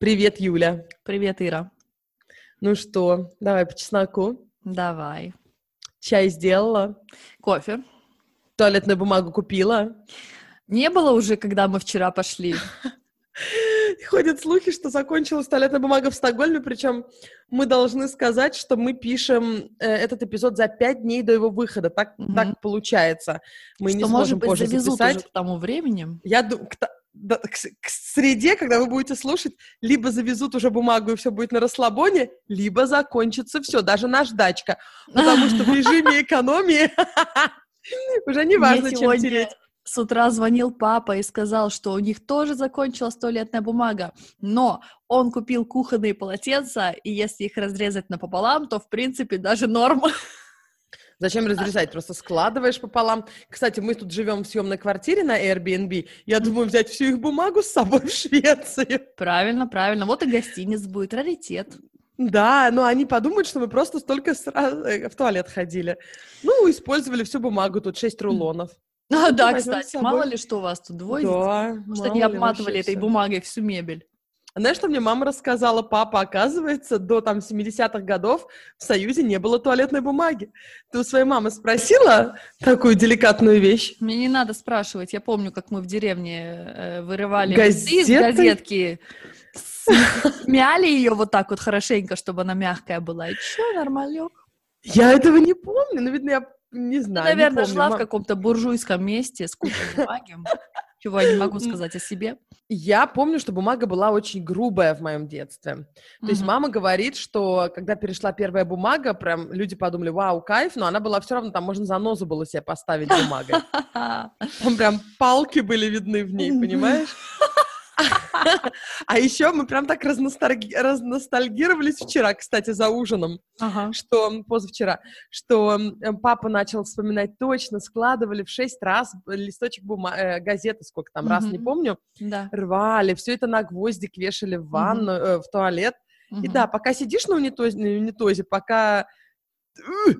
Привет, Юля. Привет, Ира. Ну что, давай по чесноку. Давай. Чай сделала, Кофе. туалетную бумагу купила. Не было уже, когда мы вчера пошли. Ходят слухи, что закончилась туалетная бумага в Стокгольме, причем мы должны сказать, что мы пишем э, этот эпизод за пять дней до его выхода. Так, Мгм. так получается. Мы не что, сможем может быть, позже завезут записать. уже к тому времени. Я думаю, к, среде, когда вы будете слушать, либо завезут уже бумагу и все будет на расслабоне, либо закончится все, даже наждачка. Потому что в режиме экономии уже не важно, чем тереть. с утра звонил папа и сказал, что у них тоже закончилась туалетная бумага, но он купил кухонные полотенца, и если их разрезать напополам, то, в принципе, даже норм. Зачем разрезать? Просто складываешь пополам. Кстати, мы тут живем в съемной квартире на Airbnb. Я думаю взять всю их бумагу с собой в Швецию. Правильно, правильно. Вот и гостиниц будет, раритет. Да, но они подумают, что мы просто столько сра- э, в туалет ходили. Ну, использовали всю бумагу, тут шесть рулонов. А, да, возьмем с кстати, мало ли что у вас тут двое. детей. Да, Может, они ли обматывали этой бумагой всю мебель. Знаешь, что мне мама рассказала? Папа, оказывается, до там 70-х годов в Союзе не было туалетной бумаги. Ты у своей мамы спросила такую деликатную вещь? Мне не надо спрашивать. Я помню, как мы в деревне э, вырывали листы из Газеты? газетки, мяли ее вот так вот хорошенько, чтобы она мягкая была. И чё, нормалек? Я этого не помню, но, видно, я не Ты, знаю. не наверное, помню. жила в каком-то буржуйском месте с кучей бумаги, чего я не могу сказать о себе. Я помню, что бумага была очень грубая в моем детстве. То есть мама говорит, что когда перешла первая бумага, прям люди подумали, вау, кайф, но она была все равно, там можно занозу было себе поставить бумагой. Там прям палки были видны в ней, понимаешь? А еще мы прям так разностальги- разностальгировались вчера, кстати, за ужином, что позавчера, что м, папа начал вспоминать точно, складывали в шесть раз листочек бума- э, газеты, сколько там, раз, не помню, рвали, все это на гвоздик вешали в ванну, э, в туалет. И да, пока сидишь на унитозе, пока э, э,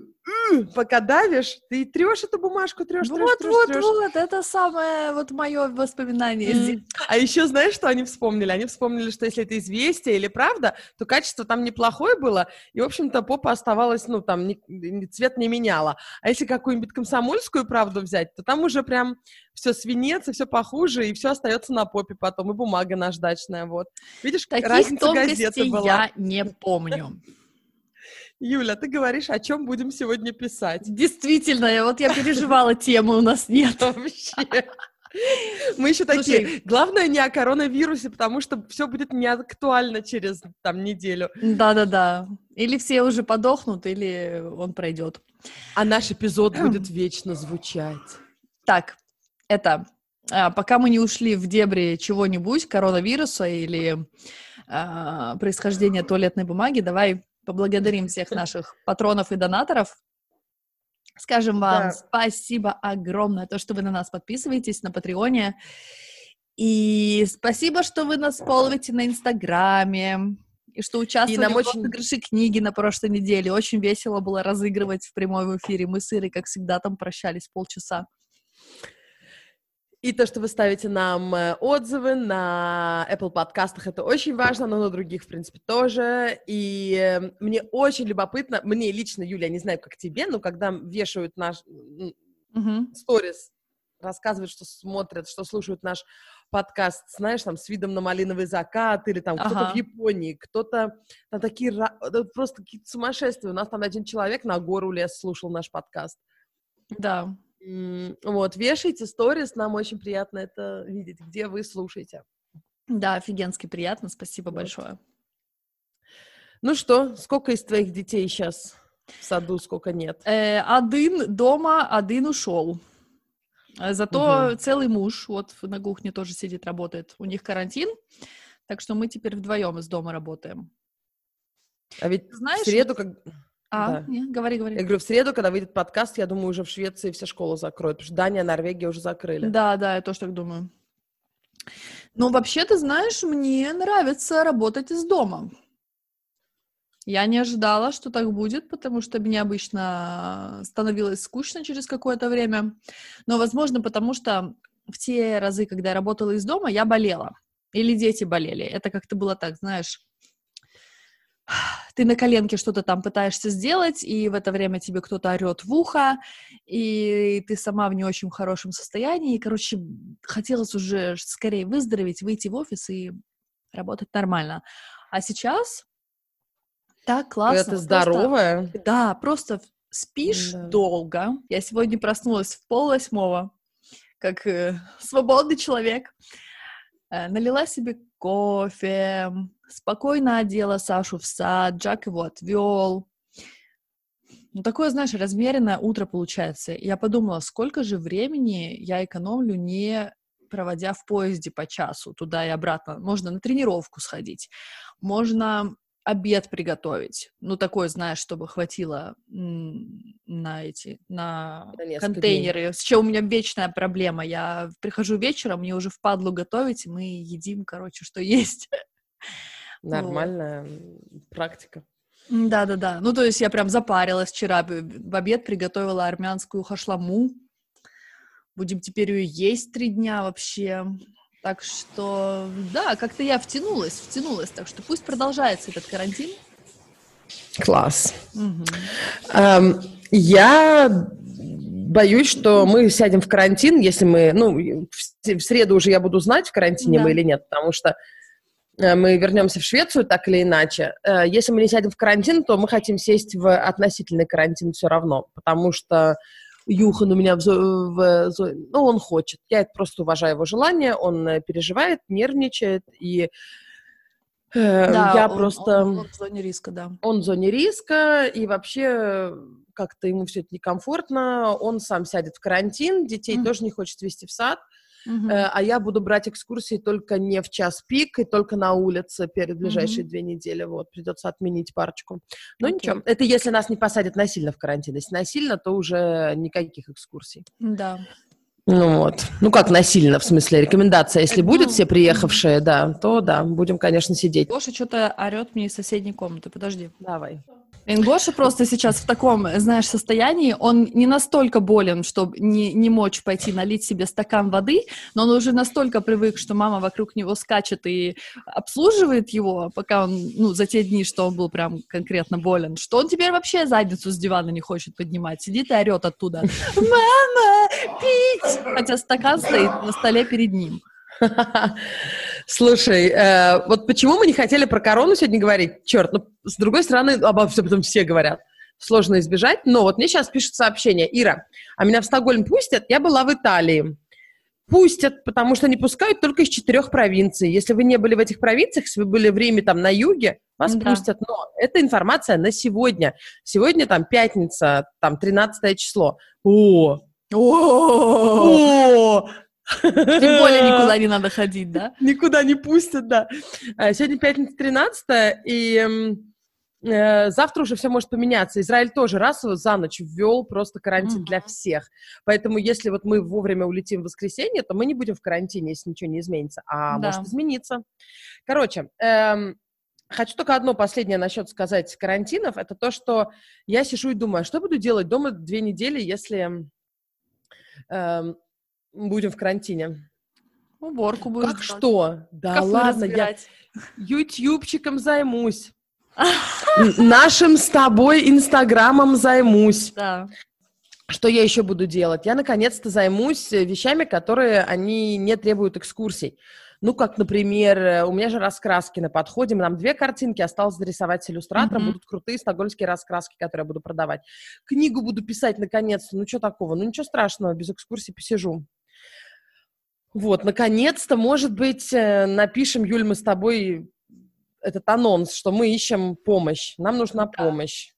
пока давишь, ты трешь эту бумажку, трешь, трешь, Вот, трешь, вот, трешь. вот, это самое вот мое воспоминание. детства. А еще знаешь, что они вспомнили? Они вспомнили, что если это известие или правда, то качество там неплохое было, и, в общем-то, попа оставалась, ну, там, ни- цвет не меняла. А если какую-нибудь комсомольскую правду взять, то там уже прям все свинец, и все похуже, и все остается на попе потом, и бумага наждачная, вот. Видишь, Таких разница газеты была. я не помню. Юля, ты говоришь, о чем будем сегодня писать? Действительно, вот я переживала, темы у нас нет. Вообще. Мы еще Слушай. такие, главное не о коронавирусе, потому что все будет не актуально через там неделю. Да-да-да. Или все уже подохнут, или он пройдет. А наш эпизод будет вечно звучать. Так, это а, пока мы не ушли в дебри чего-нибудь, коронавируса или а, происхождения туалетной бумаги, давай поблагодарим всех наших патронов и донаторов. Скажем вам Да. спасибо огромное, то, что вы на нас подписываетесь на Патреоне. И спасибо, что вы нас фолловите на Инстаграме. И что участвовали нам в очень- розыгрыше книги на прошлой неделе. Очень весело было разыгрывать в прямом эфире. Мы с Ирой, как всегда, там прощались полчаса. И то, что вы ставите нам э, отзывы на Apple подкастах, это очень важно, но на других, в принципе, тоже. И э, мне очень любопытно, мне лично, Юля, не знаю, как тебе, но когда вешают наш сторис, рассказывают, что смотрят, что слушают наш подкаст, знаешь, там, с видом на малиновый закат, или там кто-то в Японии, кто-то там такие, это просто какие-то сумасшествия. У нас там один человек на гору лес слушал наш подкаст. Да. Вот, вешайте сторис, нам очень приятно это видеть, где вы слушаете. Да, офигенски приятно. Спасибо Вот. большое. Ну что, сколько из твоих детей сейчас в саду, сколько нет? Э, один дома, один ушел. Э, Зато Мгм. целый муж вот на кухне тоже сидит, работает. У них карантин, так что мы теперь вдвоем из дома работаем. А ведь Знаешь, в среду, как... А, Да. не, говори, говори. Я говорю, в среду, когда выйдет подкаст, я думаю, уже в Швеции все школы закроют, потому что Дания, Норвегия уже закрыли. Да, да, я тоже так думаю. Ну, вообще, ты знаешь, мне нравится работать из дома. Я не ожидала, что так будет, потому что мне обычно становилось скучно через какое-то время. Но, возможно, потому что в те разы, когда я работала из дома, я болела. Или дети болели. Это как-то было так, знаешь, ты на коленке что-то там пытаешься сделать, и в это время тебе кто-то орет в ухо, и ты сама в не очень хорошем состоянии, и, короче, хотелось уже скорее выздороветь, выйти в офис и работать нормально. А сейчас так классно. Это здоровая. Просто, да, просто спишь да. долго. Я сегодня проснулась в пол восьмого, как э, свободный человек. Э, налила себе кофе, спокойно одела Сашу в сад, Джак его отвел. Ну, такое, знаешь, размеренное утро получается. Я подумала, сколько же времени я экономлю, не проводя в поезде по часу туда и обратно. Можно на тренировку сходить, можно обед приготовить. Ну, такой, знаешь, чтобы хватило на эти, на, на контейнеры. Дней. С чем у меня вечная проблема. Я прихожу вечером, мне уже впадлу готовить, мы едим, короче, что есть. Нормальная вот. практика. Да-да-да. Ну, то есть я прям запарилась вчера. В обед приготовила армянскую хашламу. Будем теперь ее есть три дня вообще. Так что, да, как-то я втянулась, втянулась. Так что пусть продолжается этот карантин. Класс. Угу. Um, я боюсь, что мы сядем в карантин, если мы, ну, в, среду уже я буду знать, в карантине да. мы или нет, потому что мы вернемся в Швецию так или иначе. Э, если мы не сядем в карантин, то мы хотим сесть в относительный карантин все равно, потому что Юхан у меня в, в, в ну, он хочет. Я это просто уважаю его желание, он э, переживает, нервничает, и э, да, я он, просто... Он, он в зоне риска, да. Он в зоне риска, и вообще как-то ему все это некомфортно, он сам сядет в карантин, детей mm. тоже не хочет вести в сад, Uh-huh. а я буду брать экскурсии только не в час пик и только на улице перед ближайшие uh-huh. две недели. Вот, придется отменить парочку. Но okay. ничего, это если нас не посадят насильно в карантин. Если насильно, то уже никаких экскурсий. Да. Ну вот. Ну как насильно, в смысле, рекомендация. Если это, будет ну, все приехавшие, да, то да, будем, конечно, сидеть. Гоша что-то орет мне из соседней комнаты. Подожди. Давай. Гоша просто сейчас в таком, знаешь, состоянии, он не настолько болен, чтобы не, не мочь пойти налить себе стакан воды, но он уже настолько привык, что мама вокруг него скачет и обслуживает его, пока он, ну, за те дни, что он был прям конкретно болен, что он теперь вообще задницу с дивана не хочет поднимать, сидит и орет оттуда. «Мама, пить!» Хотя стакан стоит на столе перед ним. Слушай, э, вот почему мы не хотели про корону сегодня говорить? Черт, ну, с другой стороны, обо всем потом все говорят. Сложно избежать, но вот мне сейчас пишут сообщение. Ира, а меня в Стокгольм пустят? Я была в Италии. Пустят, потому что не пускают только из четырех провинций. Если вы не были в этих провинциях, если вы были в Риме там на юге, вас да. пустят. Но это информация на сегодня. Сегодня там пятница, там 13 число. О, о, тем более никуда не надо ходить, да? Никуда не пустят, да. А, сегодня пятница 13 и э, завтра уже все может поменяться. Израиль тоже раз за ночь ввел просто карантин mm-hmm. для всех. Поэтому если вот мы вовремя улетим в воскресенье, то мы не будем в карантине, если ничего не изменится. А да. может измениться. Короче, эм, Хочу только одно последнее насчет сказать карантинов. Это то, что я сижу и думаю, а что буду делать дома две недели, если эм, будем в карантине. Уборку будешь Как что? Да Кафе ладно, разбирать. я ютубчиком займусь. Нашим с тобой инстаграмом займусь. Да. Что я еще буду делать? Я наконец-то займусь вещами, которые они не требуют экскурсий. Ну, как, например, у меня же раскраски на подходе, нам две картинки осталось зарисовать с иллюстратором, mm-hmm. будут крутые стокгольмские раскраски, которые я буду продавать. Книгу буду писать наконец-то, ну, что такого? Ну, ничего страшного, без экскурсий посижу. Вот, наконец-то, может быть, э, напишем, Юль, мы с тобой этот анонс, что мы ищем помощь, нам нужна помощь.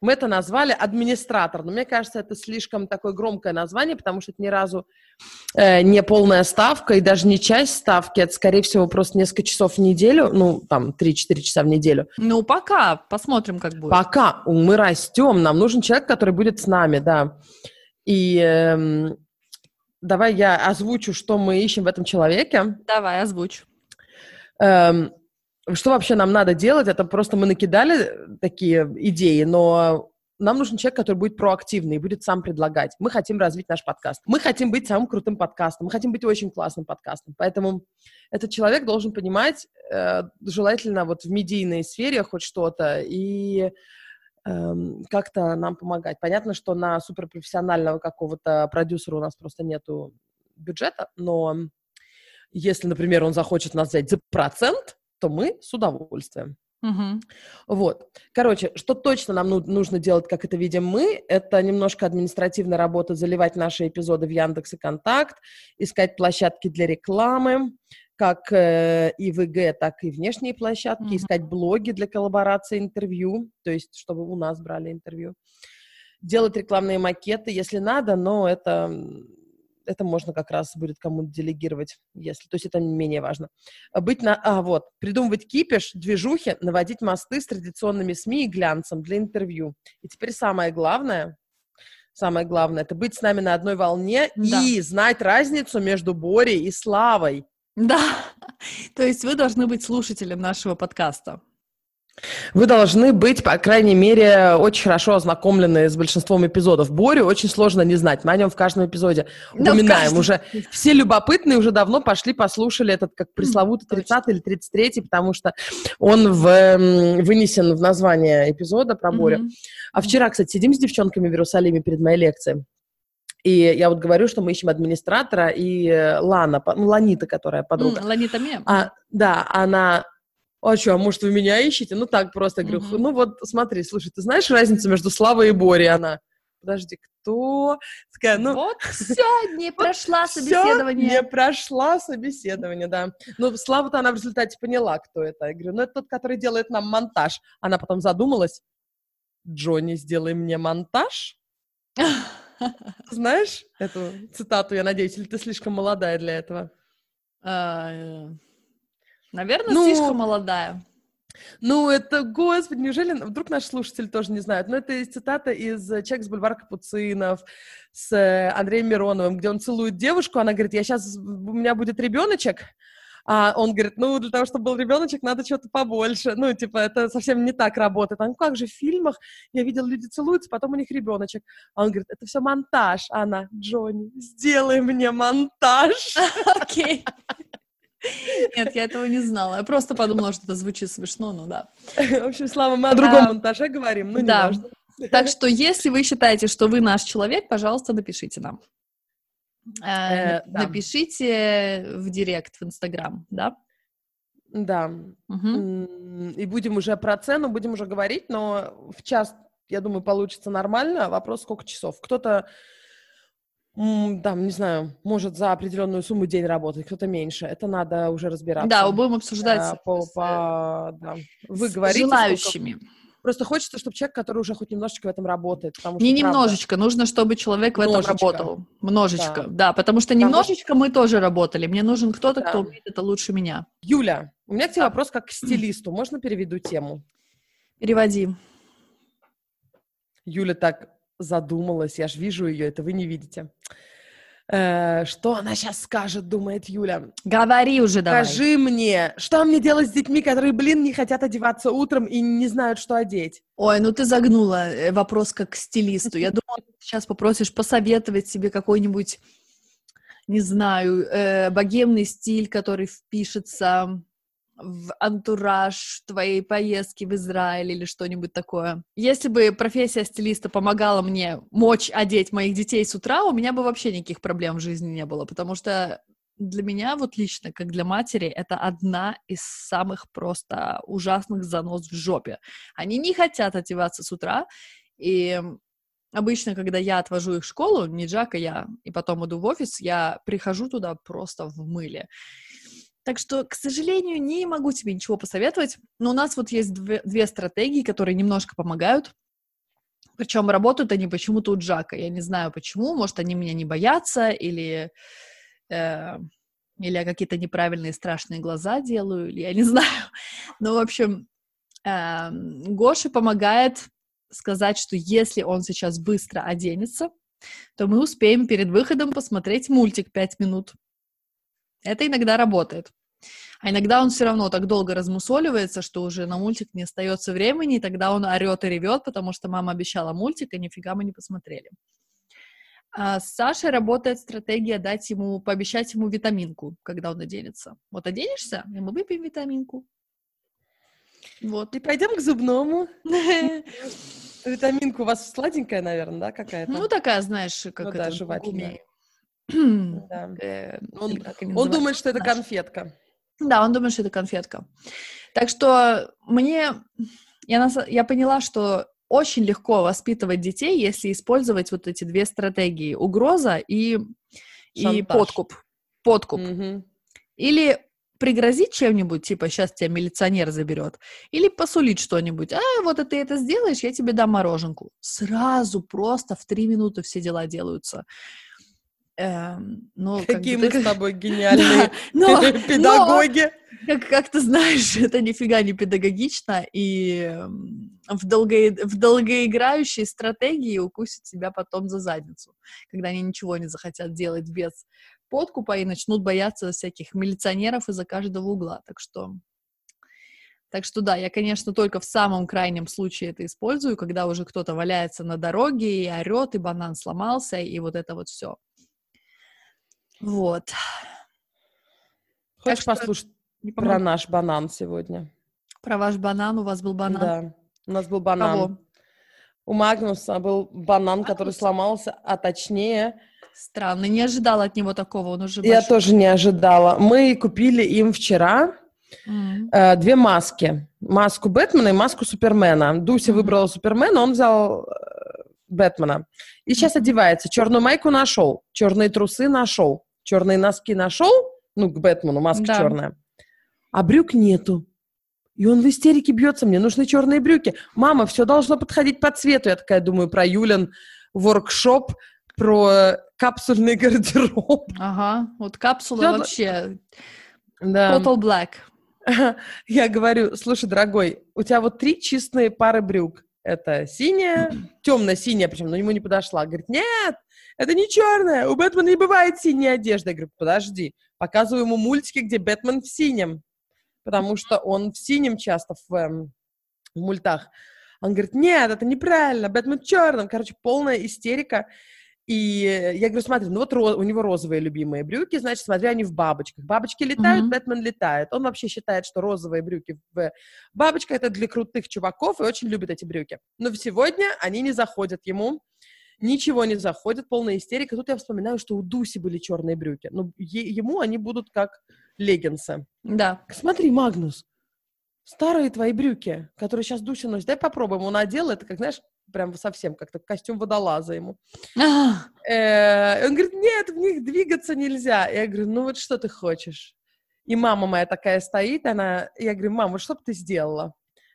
Мы это назвали администратор, но мне кажется, это слишком такое громкое название, потому что это ни разу э, не полная ставка и даже не часть ставки, это, скорее всего, просто несколько часов в неделю, ну, там, 3-4 часа в неделю. Ну, пока, посмотрим, как будет. Пока, мы растем, нам нужен человек, который будет с нами, да. И э, давай я озвучу, что мы ищем в этом человеке. Давай, озвучь. Эм, что вообще нам надо делать? Это просто мы накидали такие идеи, но нам нужен человек, который будет проактивный и будет сам предлагать. Мы хотим развить наш подкаст. Мы хотим быть самым крутым подкастом. Мы хотим быть очень классным подкастом. Поэтому этот человек должен понимать, э, желательно вот в медийной сфере хоть что-то, и как-то нам помогать. Понятно, что на суперпрофессионального какого-то продюсера у нас просто нету бюджета, но если, например, он захочет нас взять за процент, то мы с удовольствием. Мгм. Вот. Короче, что точно нам ну- нужно делать, как это видим мы, это немножко административная работа, заливать наши эпизоды в Яндекс и Контакт, искать площадки для рекламы, как э, и ВГ, так и внешние площадки, Мгм. искать блоги для коллаборации интервью, то есть чтобы у нас брали интервью, делать рекламные макеты, если надо, но это, это можно как раз будет кому-то делегировать, если, то есть это менее важно. А Быть на, а вот, придумывать кипиш, движухи, наводить мосты с традиционными СМИ и глянцем для интервью. И теперь самое главное, самое главное, это быть с нами на одной волне Да. и знать разницу между Борей и Славой. Да, то есть вы должны быть слушателем нашего подкаста. Вы должны быть, по крайней мере, очень хорошо ознакомлены с большинством эпизодов. Борю очень сложно не знать. Мы о нем в каждом эпизоде Да, упоминаем. каждом. Уже все любопытные уже давно пошли, послушали этот как пресловутый точно. 30 или 33, потому что он в, м, вынесен в название эпизода про Борю. Мгм. А вчера, кстати, сидим с девчонками в Иерусалиме перед моей лекцией. И я вот говорю, что мы ищем администратора, и э, Лана, ну, Ланита, которая подруга, Ланита Ме. а, да, она... А что, а может, вы меня ищете? Ну, так просто. Говорю, Мгм. ну вот, смотри, слушай, ты знаешь разницу между Славой и Борей? Она, подожди, кто? Такая, ну, вот все, не прошла собеседование. не прошла собеседование, да. Ну, Славу-то она в результате поняла, кто это. Я говорю, ну, это тот, который делает нам монтаж. Она потом задумалась. Джонни, сделай мне монтаж. Знаешь эту цитату, я надеюсь, или ты слишком молодая для этого? А, э, Наверное, Ну, слишком молодая. Ну, это, господи, неужели вдруг наши слушатели тоже не знают? Ну, это из цитата из э, «Человек с бульвара Капуцинов» с э, Андреем Мироновым, где он целует девушку, она говорит, я сейчас, у меня будет ребеночек, а он говорит, ну, для того, чтобы был ребеночек, надо что-то побольше. Ну, типа, это совсем не так работает. А ну как же, в фильмах я видел, люди целуются, потом у них ребеночек. А он говорит, это все монтаж. А она, Джонни, сделай мне монтаж. Окей. Нет, я этого не знала. Я просто подумала, что это звучит смешно, ну да. В общем, Слава, мы о другом монтаже говорим, ну, не Да. важно. Так что, если вы считаете, что вы наш человек, пожалуйста, напишите нам. Э, Э, да. Напишите в директ в Инстаграм, да? Да. И будем уже про цену, будем уже говорить, но в час, я думаю, получится нормально. Вопрос, сколько часов. Кто-то, там, не знаю, может за определенную сумму день работать, кто-то меньше. Это надо уже разбираться. Да, будем обсуждать А, с- по, по- да. Вы с говорите, сколько- желающими. Просто хочется, чтобы человек, который уже хоть немножечко в этом работает. Потому Не что, правда, немножечко, нужно, чтобы человек в этом Множечко. работал. Множечко, Да. да. потому что Потому- немножечко мы тоже работали. Мне нужен кто-то, Да. кто умеет это лучше меня. Юля, у меня к тебе Да. вопрос как к стилисту. Можно переведу тему? Переводи. Юля так задумалась, я же вижу ее, это вы не видите. Э, что она сейчас скажет, думает Юля. Говори уже давай. Скажи мне, что мне делать с детьми, которые, блин, не хотят одеваться утром и не знают, что одеть? Ой, ну ты загнула э, вопрос как к стилисту. Я думала, ты сейчас попросишь посоветовать себе какой-нибудь, не знаю, э, богемный стиль, который впишется в антураж твоей поездки в Израиль или что-нибудь такое. Если бы профессия стилиста помогала мне мочь одеть моих детей с утра, у меня бы вообще никаких проблем в жизни не было, потому что для меня вот лично, как для матери, это одна из самых просто ужасных занос в жопе. Они не хотят одеваться с утра, и обычно, когда я отвожу их в школу, не Джак, а я, и потом иду в офис, я прихожу туда просто в мыле. Так что, к сожалению, не могу тебе ничего посоветовать, но у нас вот есть две, две стратегии, которые немножко помогают. Причем работают они почему-то у Джака. Я не знаю почему. Может, они меня не боятся или, э, или я какие-то неправильные страшные глаза делаю, или я не знаю. Ну, в общем, э, Гоше помогает сказать, что если он сейчас быстро оденется, то мы успеем перед выходом посмотреть мультик пять минут. Это иногда работает. А иногда он все равно так долго размусоливается, что уже на мультик не остается времени, и тогда он орет и ревет, потому что мама обещала мультик, и нифига мы не посмотрели. А с Сашей работает стратегия дать ему, пообещать ему витаминку, когда он оденется. Вот оденешься, и мы выпьем витаминку. Вот. И пойдем к зубному. Витаминка у вас сладенькая, наверное, да, какая-то? Ну, такая, знаешь, как ну, это, да, жевательная. да. Э, он, он думает, что это конфетка. Да, он думает, что это конфетка. Так что мне... Я, я поняла, что очень легко воспитывать детей, если использовать вот эти две стратегии. Угроза и, и подкуп. Подкуп. Угу. Или пригрозить чем-нибудь, типа, сейчас тебя милиционер заберет, или посулить что-нибудь, а, вот это ты это сделаешь, я тебе дам мороженку. Сразу просто в три минуты все дела делаются. Эм, ну, Какие мы с тобой гениальные но, педагоги. Но, как, как ты знаешь, это нифига не педагогично, и в, долго, в долгоиграющей стратегии укусит себя потом за задницу, когда они ничего не захотят делать без подкупа и начнут бояться всяких милиционеров из-за каждого угла. Так что так что да, я, конечно, только в самом крайнем случае это использую, когда уже кто-то валяется на дороге и орет, и банан сломался, и вот это вот все. Вот. Хочешь так послушать что... про наш банан сегодня? Про ваш банан? У вас был банан? Да, у нас был банан. Кого? У Магнуса был банан, Магнус? который сломался, а точнее... Странно, не ожидала от него такого, он уже Я большой. тоже не ожидала. Мы купили им вчера mm-hmm. э, две маски. Маску Бэтмена и маску Супермена. Дуся mm-hmm. выбрала Супермена, он взял э, Бэтмена. И сейчас mm-hmm. одевается. Черную майку нашел, черные трусы нашел черные носки нашел, ну, к Бэтмену, маска да. черная, а брюк нету. И он в истерике бьется, мне нужны черные брюки. Мама, все должно подходить по цвету. Я такая думаю про Юлин воркшоп, про капсульный гардероб. Ага, вот капсула все вообще. Да. Total Black. Я говорю, слушай, дорогой, у тебя вот три чистые пары брюк. Это синяя, темно-синяя, причем, но ему не подошла. Говорит, нет, это не черная, у Бэтмена не бывает синей одежды. Я говорю, подожди, показываю ему мультики, где Бэтмен в синем, потому что он в синем часто в, эм, в мультах. Он говорит, нет, это неправильно, Бэтмен в черном. Короче, полная истерика. И я говорю, смотри, ну вот у него розовые любимые брюки, значит, смотри, они в бабочках. Бабочки летают, mm-hmm. Бэтмен летает. Он вообще считает, что розовые брюки в бабочках это для крутых чуваков и очень любит эти брюки. Но сегодня они не заходят ему ничего не заходит, полная истерика. Тут я вспоминаю, что у Дуси были черные брюки, но е- ему они будут как леггинсы. Да. Смотри, Магнус, старые твои брюки, которые сейчас Дуся носит, дай попробуем. Он одел это, как, знаешь, прям совсем как-то костюм водолаза ему. Э, он говорит, нет, в них двигаться нельзя. Я говорю, ну вот что ты хочешь? И мама моя такая стоит, она, я говорю, мама, вот что бы ты сделала?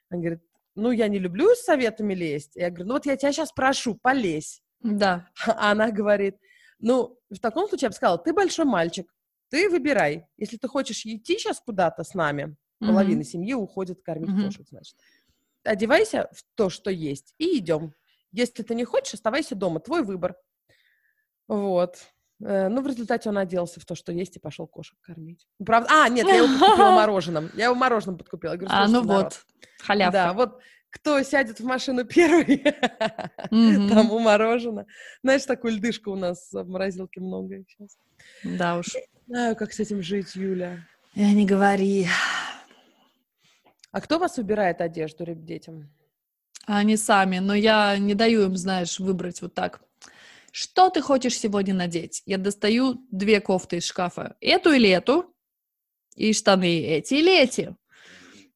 Она говорит, ну, я не люблю с советами лезть. Я говорю, ну вот я тебя сейчас прошу, полезь. Да. А она говорит, ну, в таком случае я бы сказала, ты большой мальчик, ты выбирай. Если ты хочешь идти сейчас куда-то с нами, mm-hmm. половина семьи уходит кормить mm-hmm. кошек, значит. Одевайся в то, что есть, и идем. Если ты не хочешь, оставайся дома, твой выбор. Вот. Э, ну, в результате он оделся в то, что есть, и пошел кошек кормить. Правда? А, нет, я его подкупила мороженым. Я его мороженым подкупила. говорю, а, ну народ. вот, халявка. Да, вот кто сядет в машину первый, mm-hmm. тому мороженое. Знаешь, такую льдышку у нас в морозилке много сейчас. Да уж. Не знаю, как с этим жить, Юля. Я не говори. А кто вас убирает одежду детям? Они сами, но я не даю им, знаешь, выбрать вот так. Что ты хочешь сегодня надеть? Я достаю две кофты из шкафа. Эту или эту? И штаны эти или эти?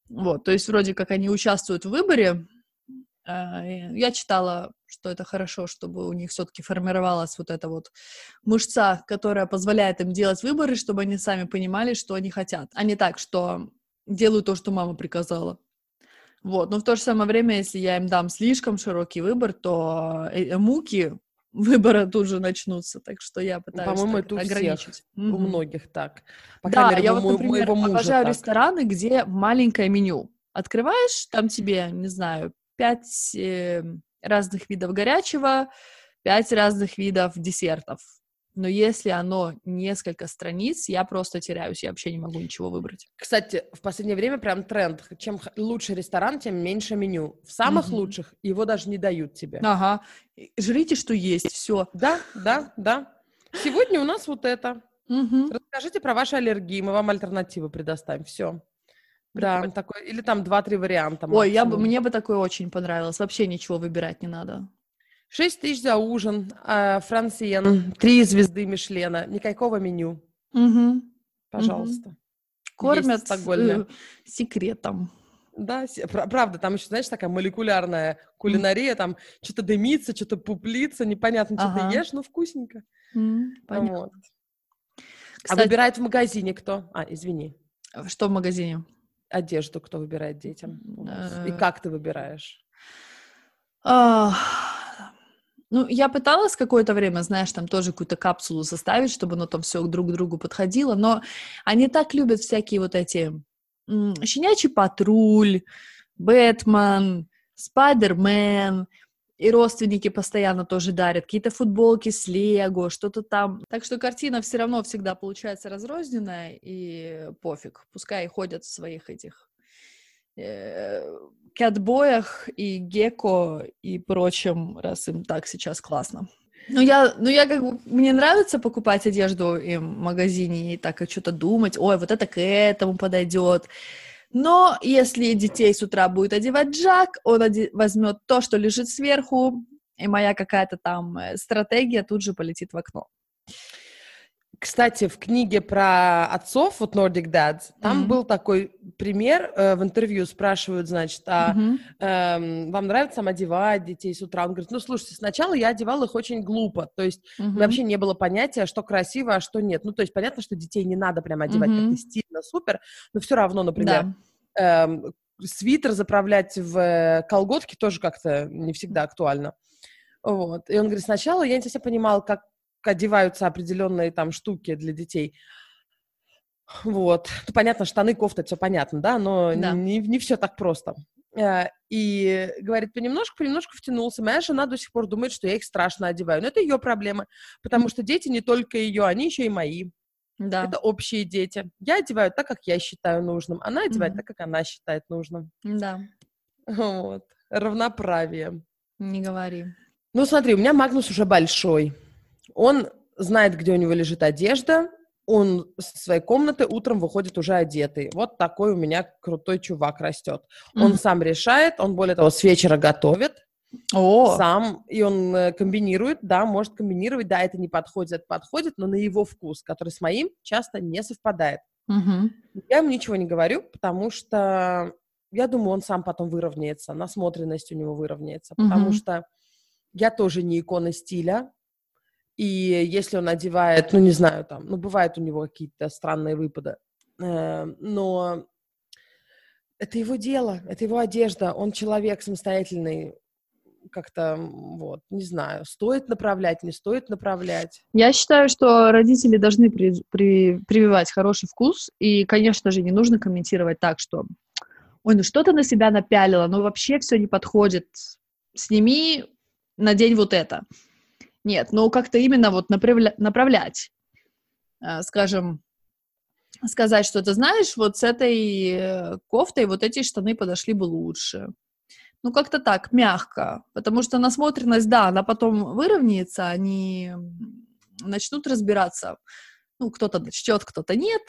Вот, то есть вроде как они участвуют в выборе. А, я читала, что это хорошо, чтобы у них все-таки формировалась вот эта вот мышца, которая позволяет им делать выборы, чтобы они сами понимали, что они хотят, а не так, что делаю то, что мама приказала. Вот, но в то же самое время, если я им дам слишком широкий выбор, то э, муки выбора тут же начнутся, так что я пытаюсь По-моему, это у ограничить. Всех, mm-hmm. У многих так. По да, мере, я вот, например, обожаю так. рестораны, где маленькое меню. Открываешь, там тебе, не знаю, пять э, разных видов горячего, пять разных видов десертов. Но если оно несколько страниц, я просто теряюсь, я вообще не могу ничего выбрать. Кстати, в последнее время прям тренд. Чем лучше ресторан, тем меньше меню. В самых mm-hmm. лучших его даже не дают тебе. Ага. Жрите, что есть, все. Да, да, да. Сегодня у нас вот это. Угу. Расскажите про ваши аллергии, мы вам альтернативы предоставим. Все. Да, такой, или там два-три варианта. Максимум. Ой, я бы, мне бы такое очень понравилось. Вообще ничего выбирать не надо. Шесть тысяч за ужин, э, франсиен, три звезды Мишлена, никакого меню. Угу. Пожалуйста. Угу. Кормят э, секретом. Да, правда, там еще, знаешь, такая молекулярная кулинария, там что-то дымится, что-то пуплится, непонятно, что ага. ты ешь, но вкусненько. Mm, понятно. Вот. А Кстати, а выбирает в магазине кто? А, извини. Что в магазине? Одежду кто выбирает детям? И э. как ты выбираешь? Ну, я пыталась какое-то время, знаешь, там тоже какую-то капсулу составить, чтобы оно там все друг к другу подходило, но они так любят всякие вот эти щенячий патруль, Бэтмен, Спайдермен, и родственники постоянно тоже дарят какие-то футболки с Лего, что-то там. Так что картина все равно всегда получается разрозненная, и пофиг. Пускай ходят в своих этих э, кэтбоях и геко и прочем, раз им так сейчас классно. Ну, я, ну, я как бы, мне нравится покупать одежду и в магазине и так и что-то думать, ой, вот это к этому подойдет. Но если детей с утра будет одевать Джак, он оде- возьмет то, что лежит сверху, и моя какая-то там э, стратегия тут же полетит в окно. Кстати, в книге про отцов, вот Nordic Dads, там mm-hmm. был такой пример, э, в интервью спрашивают, значит, а mm-hmm. э, вам нравится там одевать детей с утра? Он говорит, ну, слушайте, сначала я одевал их очень глупо, то есть mm-hmm. вообще не было понятия, что красиво, а что нет. Ну, то есть понятно, что детей не надо прям одевать mm-hmm. как-то стильно, супер, но все равно, например, да. э, свитер заправлять в э, колготки тоже как-то не всегда актуально. Вот. И он говорит, сначала я не совсем понимал, как одеваются определенные там штуки для детей. Вот. Ну, понятно, штаны, кофта, все понятно, да, но да. Не, не все так просто. Э, и говорит, понемножку, понемножку втянулся. Моя жена до сих пор думает, что я их страшно одеваю. Но это ее проблема, потому что дети не только ее, они еще и мои. Да. Это общие дети. Я одеваю так, как я считаю нужным. Она одевает mm-hmm. так, как она считает нужным. Да. Вот. Равноправие. Не говори. Ну, смотри, у меня Магнус уже большой. Он знает, где у него лежит одежда, он с своей комнаты утром выходит уже одетый. Вот такой у меня крутой чувак растет. Mm-hmm. Он сам решает, он, более того, с вечера готовит. О. Сам, и он э, комбинирует, да, может комбинировать, да, это не подходит, это подходит, но на его вкус, который с моим часто не совпадает. Угу. Я ему ничего не говорю, потому что я думаю, он сам потом выровняется, насмотренность у него выровняется, потому угу. что я тоже не икона стиля, и если он одевает, ну, не знаю, там, ну, бывают у него какие-то странные выпады, э, но это его дело, это его одежда, он человек самостоятельный, как-то, вот, не знаю, стоит направлять, не стоит направлять. Я считаю, что родители должны при, при, прививать хороший вкус, и, конечно же, не нужно комментировать так, что, ой, ну что ты на себя напялила, ну вообще все не подходит, сними, надень вот это. Нет, но как-то именно вот направля- направлять, э, скажем, сказать, что ты знаешь, вот с этой э, кофтой вот эти штаны подошли бы лучше. Ну, как-то так, мягко, потому что насмотренность, да, она потом выровняется, они начнут разбираться. Ну, кто-то начнет, кто-то нет.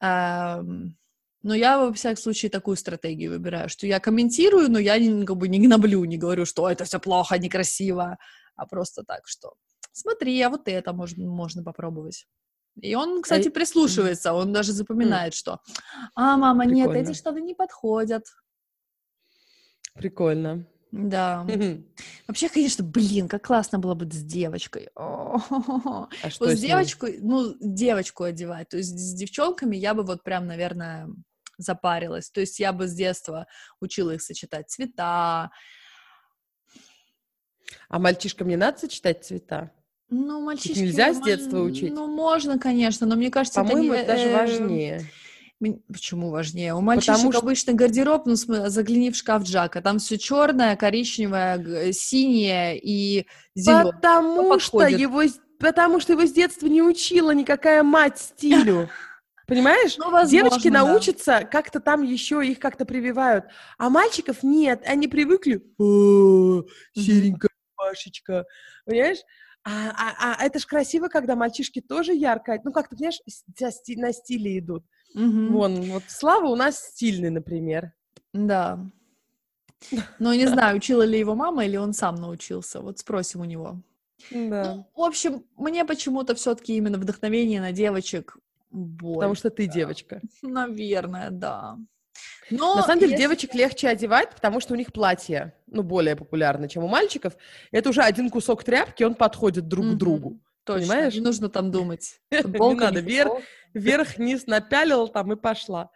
Но я, во всяком случае, такую стратегию выбираю, что я комментирую, но я как бы не гноблю, не говорю, что это все плохо, некрасиво а просто так, что смотри, а вот это можно, можно попробовать. И он, кстати, прислушивается, он даже запоминает, что «А, мама, Прикольно. нет, эти штаны не подходят». Прикольно. Да. Вообще, конечно, блин, как классно было быть с девочкой. А что вот с девочкой, ну, девочку одевать. То есть с девчонками я бы вот прям, наверное, запарилась. То есть я бы с детства учила их сочетать цвета, а мальчишкам не надо сочетать цвета? Ну, мальчишки... Их нельзя с детства учить? Ну, можно, конечно, но мне кажется, По-моему, это, не... это даже важнее. Почему важнее? У мальчишек Потому что... обычно гардероб, ну, загляни в шкаф Джака, там все черное, коричневое, синее и зеленое. Потому что его потому что его с детства не учила никакая мать стилю. Понимаешь? Ну, возможно, Девочки да. научатся, как-то там еще их как-то прививают. А мальчиков нет, они привыкли. «О, серенькая Машечка. Понимаешь? А, а- а это ж красиво, когда мальчишки тоже ярко, ну как-то, понимаешь, на стиле идут. Мгм. Вон, вот Слава у нас стильный, например. Да. Но не знаю, учила ли его мама или он сам научился. Вот спросим у него. Да. Ну, в общем, мне почему-то все-таки именно вдохновение на девочек больше. Потому что ты девочка. Наверное, да. Но На самом деле если- девочек легче одевать, потому что у них платье, ну, более популярно, чем у мальчиков. Это уже один кусок тряпки, он подходит друг Мгм. к другу. Точно, понимаешь? не нужно там думать. Не Футболка, надо, не вверх, футболка. вверх-вниз напялил там и пошла.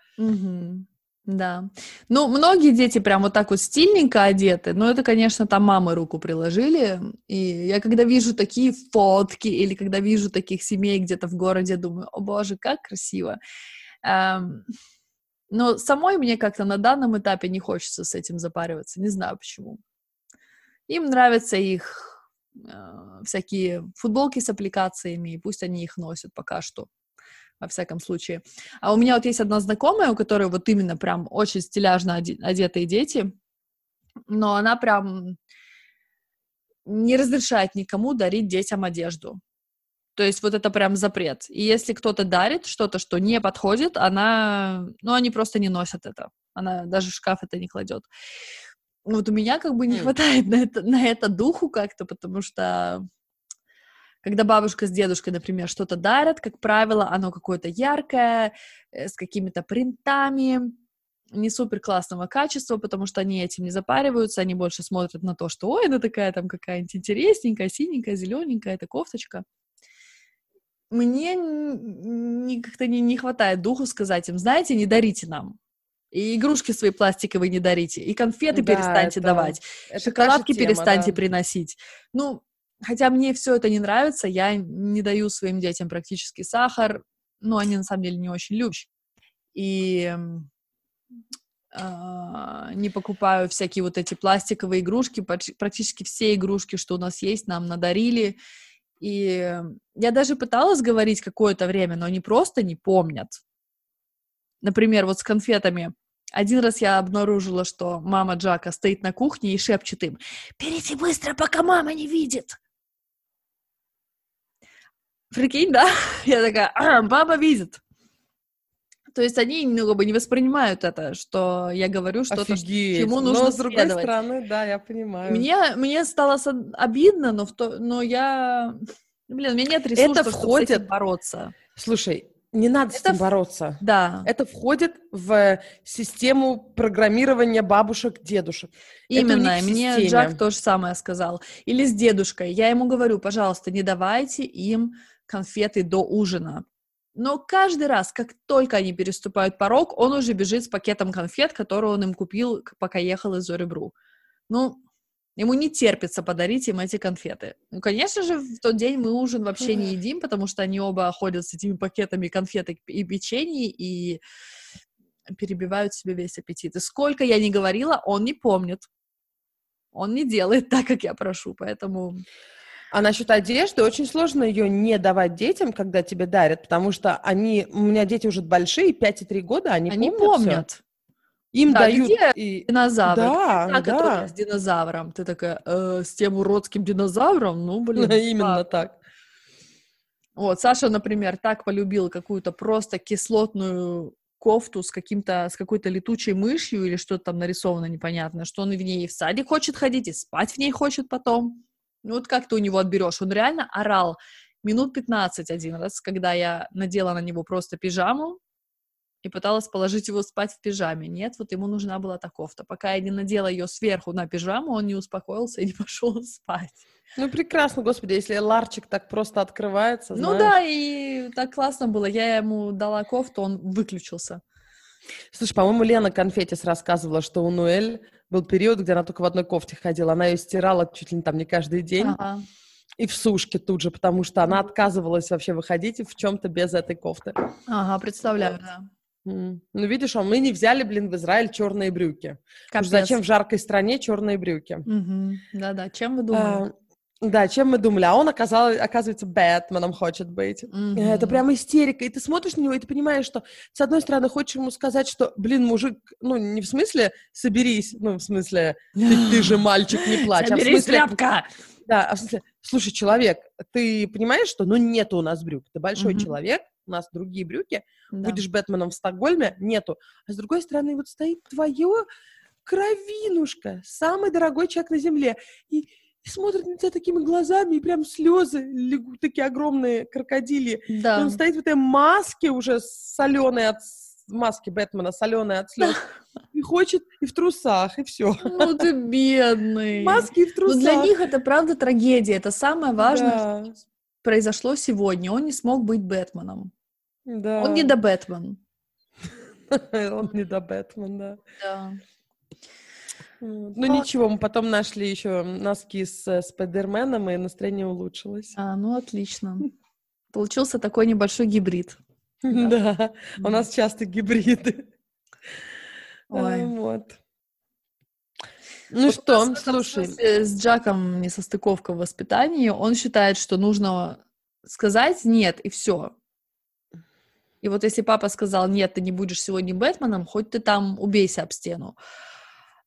Да. Ну, многие дети прям вот так вот стильненько одеты, но это, конечно, там мамы руку приложили. И я когда вижу такие фотки или когда вижу таких семей где-то в городе, думаю, о боже, как красиво. Эм, Но самой мне как-то на данном этапе не хочется с этим запариваться, не знаю почему. Им нравятся их э, всякие футболки с аппликациями, и пусть они их носят пока что во всяком случае. А у меня вот есть одна знакомая, у которой вот именно прям очень стиляжно оде- одетые дети, но она прям не разрешает никому дарить детям одежду. То есть вот это прям запрет. И если кто-то дарит что-то, что не подходит, она, ну, они просто не носят это. Она даже в шкаф это не кладет. Вот у меня как бы не М. хватает на это, на это духу как-то, потому что когда бабушка с дедушкой, например, что-то дарят, как правило, оно какое-то яркое, э, с какими-то принтами, не супер классного качества, потому что они этим не запариваются, они больше смотрят на то, что, ой, она такая там какая-нибудь интересненькая, синенькая, зелененькая, это кофточка. Мне как-то не, не хватает духу сказать им, знаете, не дарите нам. И игрушки свои пластиковые не дарите, и конфеты Да, перестаньте это- давать, Это шоколадки тема, перестаньте да. приносить. Ну, хотя мне все это не нравится, я не даю своим детям практически сахар, но они на самом деле не очень любят. И а, не покупаю всякие вот эти пластиковые игрушки, практически все игрушки, что у нас есть, нам надарили. И я даже пыталась говорить какое-то время, но они просто не помнят. Например, вот с конфетами. Один раз я обнаружила, что мама Джака стоит на кухне и шепчет им, «Берите быстро, пока мама не видит!» Прикинь, да? Я такая, «А, «Баба видит!» То есть они ну, как бы не воспринимают это, что я говорю что-то, что- Офигеть. чему Но, нужно с другой следовать. стороны, да, я понимаю. Мне, мне стало обидно, но, в то, но я... Блин, у меня нет ресурсов, чтобы с входит- этим бороться. Слушай, не надо с Это этим в- бороться. Да, Это входит в систему программирования бабушек, дедушек. Это именно. мне системе. Джак то же самое сказал. Или с дедушкой. Я ему говорю, пожалуйста, не давайте им конфеты до ужина. Но каждый раз, как только они переступают порог, он уже бежит с пакетом конфет, который он им купил, пока ехал из Оребру. Ну, ему не терпится подарить им эти конфеты. Ну, конечно же, в тот день мы ужин вообще не едим, потому что они оба ходят с этими пакетами конфеток и печенье и перебивают себе весь аппетит. И сколько я не говорила, он не помнит. Он не делает так, как я прошу, поэтому... А насчет одежды, очень сложно ее не давать детям, когда тебе дарят, потому что они, у меня дети уже большие, 5 и 3 года, они, Они помнят. помнят. Им Да, дают... где и- Динозавр. Да, Та, да. с динозавром. Ты такая, «Э, с тем уродским динозавром? Ну, блин. Именно ладно». так. Вот, Саша, например, так полюбил какую-то просто кислотную кофту с каким-то, с какой-то летучей мышью или что-то там нарисовано непонятно, что он в ней и в садик хочет ходить, и спать в ней хочет потом. Ну вот как ты у него отберешь? Он реально орал минут 15 один раз, когда я надела на него просто пижаму и пыталась положить его спать в пижаме. Нет, вот ему нужна была та кофта. Пока я не надела ее сверху на пижаму, он не успокоился и не пошел спать. Ну, прекрасно, господи, если ларчик так просто открывается, Ну знаешь. да, и так классно было. Я ему дала кофту, он выключился. Слушай, по-моему, Лена Конфетис рассказывала, что у Нуэль был период, где она только в одной кофте ходила. Она ее стирала чуть ли не там не каждый день. Ага. И в сушке тут же, потому что она отказывалась вообще выходить в чем-то без этой кофты. Ага, представляю, да. М. Ну, видишь, а мы не взяли, блин, в Израиль черные брюки. Зачем в жаркой стране черные брюки? Мгм. Да-да, чем вы думали? А, Да, чем мы думали. А он, оказал, оказывается, Бэтменом хочет быть. Мгм. Это прям истерика. И ты смотришь на него, и ты понимаешь, что, с одной стороны, хочешь ему сказать, что, блин, мужик, ну, не в смысле соберись, ну, в смысле, ты, ты же мальчик, не плачь, а в Соберись, смысле, тряпка! да, а в смысле, слушай, человек, ты понимаешь, что, ну, нету у нас брюк, ты большой Мгм. человек, у нас другие брюки, Да. будешь Бэтменом в Стокгольме, нету. А с другой стороны, вот стоит твое кровинушка, самый дорогой человек на земле, и, и смотрит на тебя такими глазами, и прям слезы легут, такие огромные крокодили. И Да. он стоит в этой маске уже соленой от маски Бэтмена, соленой от слез, и хочет, и в трусах, и все. Ну ты бедный. Маски и в Ну, трусах. для них это правда трагедия. Это самое важное, Да. что произошло сегодня. Он не смог быть Бэтменом. Да. Он не до Бэтмен. Он не до Бэтмена, да. Да. Вот. Ну ничего, мы потом нашли еще носки с Спайдерменом, и настроение улучшилось. А, ну отлично. Получился такой небольшой гибрид. Да, у нас часто гибриды. Ой. А, Вот. Ну что, слушай, С Джаком несостыковка в воспитании. Он считает, что нужно сказать «нет» и все. И вот если папа сказал «нет, ты не будешь сегодня Бэтменом», хоть ты там убейся об стену.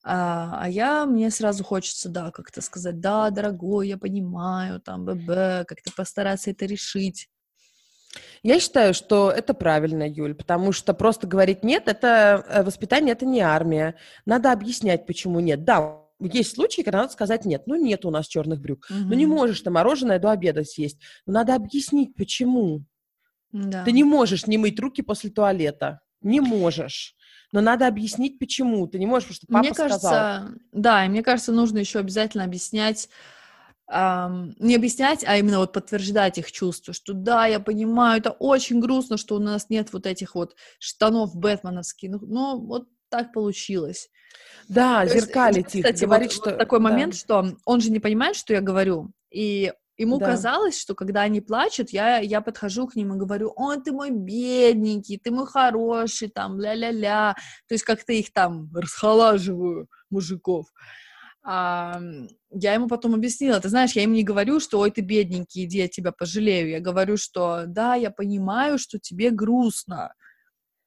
А, а я, мне сразу хочется, да, как-то сказать «да, дорогой, я понимаю, там, б как-то постараться это решить. я считаю, что это правильно, Юль, потому что просто говорить нет, это э, воспитание, это не армия. Надо объяснять, почему нет. Да, есть случаи, когда надо сказать нет. Ну, нет у нас черных брюк. Ну, не можешь ты мороженое до обеда съесть. Но надо объяснить, почему. Да. Ты не можешь не мыть руки после туалета. Не можешь. Но надо объяснить, почему. Ты не можешь, потому что папа Мне кажется, сказал. да, и мне кажется, нужно еще обязательно объяснять, ам, не объяснять, а именно вот подтверждать их чувства, что да, я понимаю, это очень грустно, что у нас нет вот этих вот штанов бэтменовских, ну, ну, вот так получилось. Да, То есть, зеркалить их. Кстати, говорить, вот, что... вот такой да. момент, что он же не понимает, что я говорю, и ему Да. казалось, что когда они плачут, я, я подхожу к ним и говорю, ой, ты мой бедненький, ты мой хороший, там, ля-ля-ля, то есть как-то их там расхолаживаю, мужиков. А, я ему потом объяснила, ты знаешь, я им не говорю, что ой, ты бедненький, иди, я тебя пожалею. Я говорю, что да, я понимаю, что тебе грустно.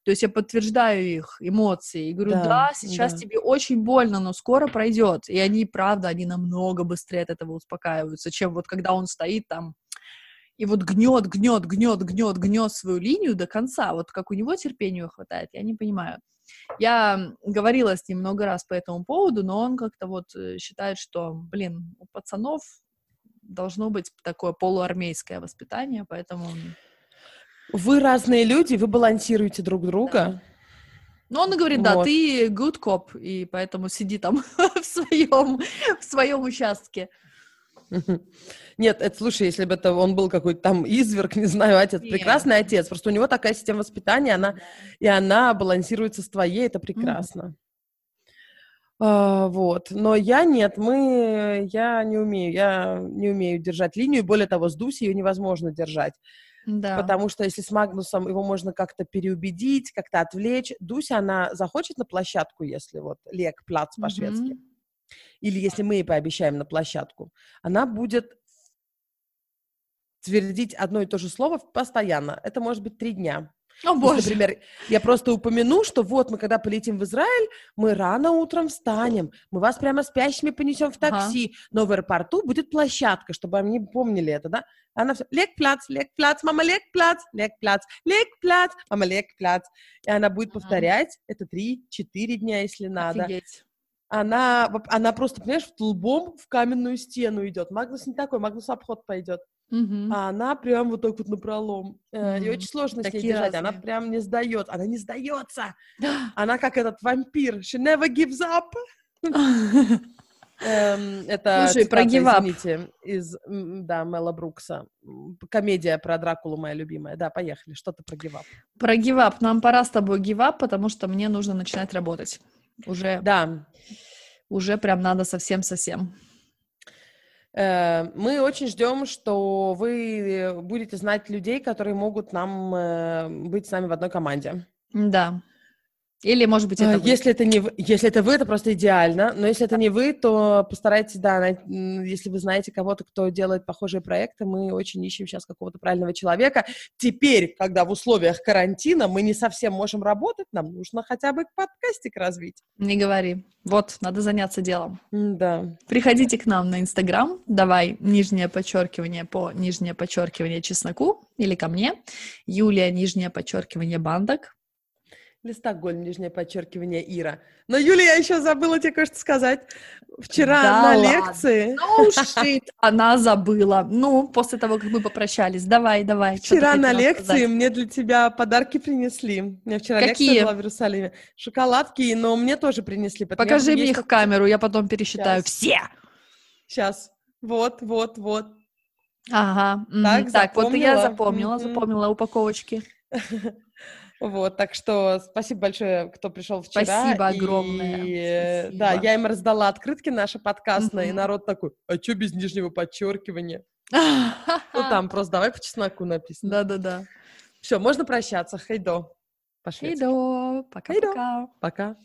То есть я подтверждаю их эмоции и говорю, Да, да, сейчас да. тебе очень больно, но скоро пройдет. И они, правда, они намного быстрее от этого успокаиваются, чем вот когда он стоит там и вот гнет, гнет, гнет, гнет, гнет свою линию до конца. Вот как у него терпению хватает, я не понимаю. Я говорила с ним много раз по этому поводу, но он как-то вот э, считает, что, блин, у пацанов должно быть такое полуармейское воспитание, поэтому... Вы разные люди, вы балансируете друг друга. Ну, он говорит, да, Вот. ты good cop, и поэтому сиди там в своем, в своем участке. Нет, это, слушай, если бы это он был какой-то там изверг, не знаю, отец, Нет. прекрасный отец, просто у него такая система воспитания, она, и она балансируется с твоей, это прекрасно. А, вот, но я нет, мы, я не умею, я не умею держать линию, более того, с Дусей ее невозможно держать, Да. потому что если с Магнусом его можно как-то переубедить, как-то отвлечь, Дуся, она захочет на площадку, если вот лег, плац по-шведски, Мгм. или если мы ей пообещаем на площадку, она будет твердить одно и то же слово постоянно. Это может быть три дня. О, То есть, боже. например, я просто упомяну, что вот мы, когда полетим в Израиль, мы рано утром встанем, мы вас прямо спящими понесем в Ага. такси, но в аэропорту будет площадка, чтобы они помнили это, да? Она все, лег пляц, лег пляц, мама лег пляц, лег пляц, лег пляц, мама лег пляц. И она будет Мгм. повторять это три-четыре дня, если надо Офигеть. она, она просто, понимаешь, лбом в каменную стену идет. Магнус не такой, Магнус обход пойдет. Мгм. А она прям вот так вот напролом. Э, И Мгм. очень сложно с ней Такие держать. Она разные. прям не сдает. Она не сдается. Она как этот вампир. She never gives up. Эм, это Слушай, про цитата, извините, из, да, Мела Брукса. Комедия про Дракулу моя любимая. Да, поехали. Что-то про up. Про гивап. Нам пора с тобой гивап, потому что мне нужно начинать работать. Уже, Да, уже прям надо совсем-совсем. Э, Мы очень ждем, что вы будете знать людей, которые могут нам э, быть с нами в одной команде. Да. Или, может быть, это А, вы? Если это не вы, если это вы, это просто идеально. Но если это не вы, то постарайтесь, да, если вы знаете кого-то, кто делает похожие проекты, мы очень ищем сейчас какого-то правильного человека. Теперь, когда в условиях карантина мы не совсем можем работать, нам нужно хотя бы подкастик развить. Не говори. Вот, надо заняться делом. Да. Приходите к нам на Инстаграм, давай нижнее подчеркивание по нижнее подчеркивание чесноку или ко мне, Юлия нижнее подчеркивание бандок. Или Стокгольм, нижнее подчеркивание, Ира. Но, Юля, я еще забыла тебе кое-что сказать. Вчера Да на ладно? лекции... Ну, shit, она забыла. Ну, после того, как мы попрощались. Давай, давай. Вчера на лекции сказать? мне для тебя подарки принесли. У меня вчера Какие? лекция была в Иерусалиме. Шоколадки, но мне тоже принесли. Покажи мне их в камеру, я потом пересчитаю Щас. все. Сейчас. Вот, вот, вот. Ага. Так, Так, вот и я запомнила? запомнила упаковочки. Вот, так что спасибо большое, кто пришел вчера. Спасибо И, огромное. э, Спасибо. Да, я им раздала открытки наши подкастные, и Мгм. народ такой, а что без нижнего подчеркивания? Ну, там просто давай по чесноку написано. Да-да-да. Все, можно прощаться. Хейдо. Пошли. Хейдо, пока-пока. Пока.